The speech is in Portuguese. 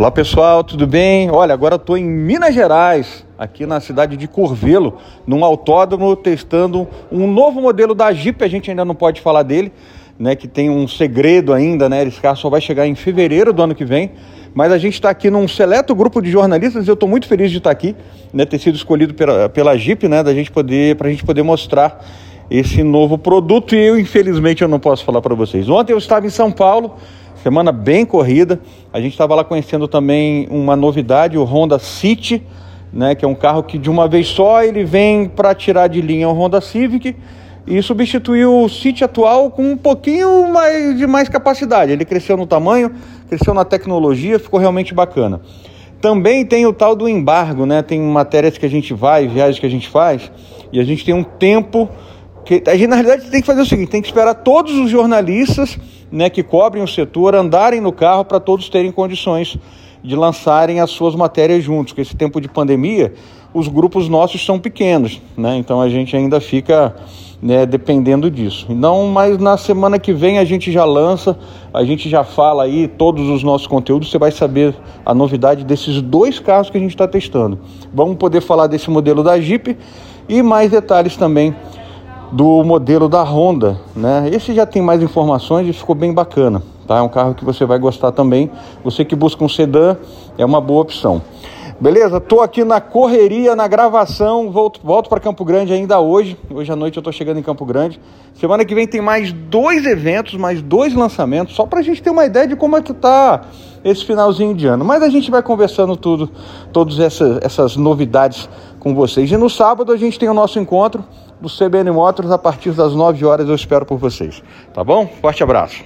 Olá pessoal, tudo bem? Olha, agora estou em Minas Gerais, aqui na cidade de Curvelo, num autódromo, testando um novo modelo da Jeep. A gente ainda não pode falar dele, né? Que tem um segredo ainda, né? Esse carro só vai chegar em fevereiro do ano que vem. Mas a gente está aqui num seleto grupo de jornalistas e eu estou muito feliz de estar aqui, né? Ter sido escolhido pela, pela Jeep, né? Da gente poder, para a gente poder mostrar esse novo produto e eu, infelizmente, eu não posso falar para vocês. Ontem eu estava em São Paulo Semana bem corrida. A gente estava lá conhecendo também uma novidade, o Honda City, né, que é um carro que de uma vez só ele vem para tirar de linha o Honda Civic e substituir o City atual com um pouquinho mais de mais capacidade. Ele cresceu no tamanho, cresceu na tecnologia, ficou realmente bacana. Também tem o tal do embargo, né? Tem matérias que a gente vai, viagens que a gente faz, e a gente tem um tempo que a gente na realidade tem que fazer o seguinte, tem que esperar todos os jornalistas né, que cobrem o setor andarem no carro para todos terem condições de lançarem as suas matérias juntos. Com esse tempo de pandemia, os grupos nossos são pequenos, né? Então a gente ainda fica né, dependendo disso. Não, mas na semana que vem a gente já lança, a gente já fala aí todos os nossos conteúdos. Você vai saber a novidade desses dois carros que a gente está testando. Vamos poder falar desse modelo da Jeep e mais detalhes também do modelo da Honda, né? Esse já tem mais informações e ficou bem bacana, tá? É um carro que você vai gostar também. Você que busca um sedã é uma boa opção. Beleza? Tô aqui na correria, na gravação. Volto, volto para Campo Grande ainda hoje. Hoje à noite eu tô chegando em Campo Grande. Semana que vem tem mais dois eventos, mais dois lançamentos, só para a gente ter uma ideia de como é que tá esse finalzinho de ano. Mas a gente vai conversando tudo, todas essas, essas novidades com vocês. E no sábado a gente tem o nosso encontro do CBN Motors a partir das 9 horas. Eu espero por vocês. Tá bom? Forte abraço.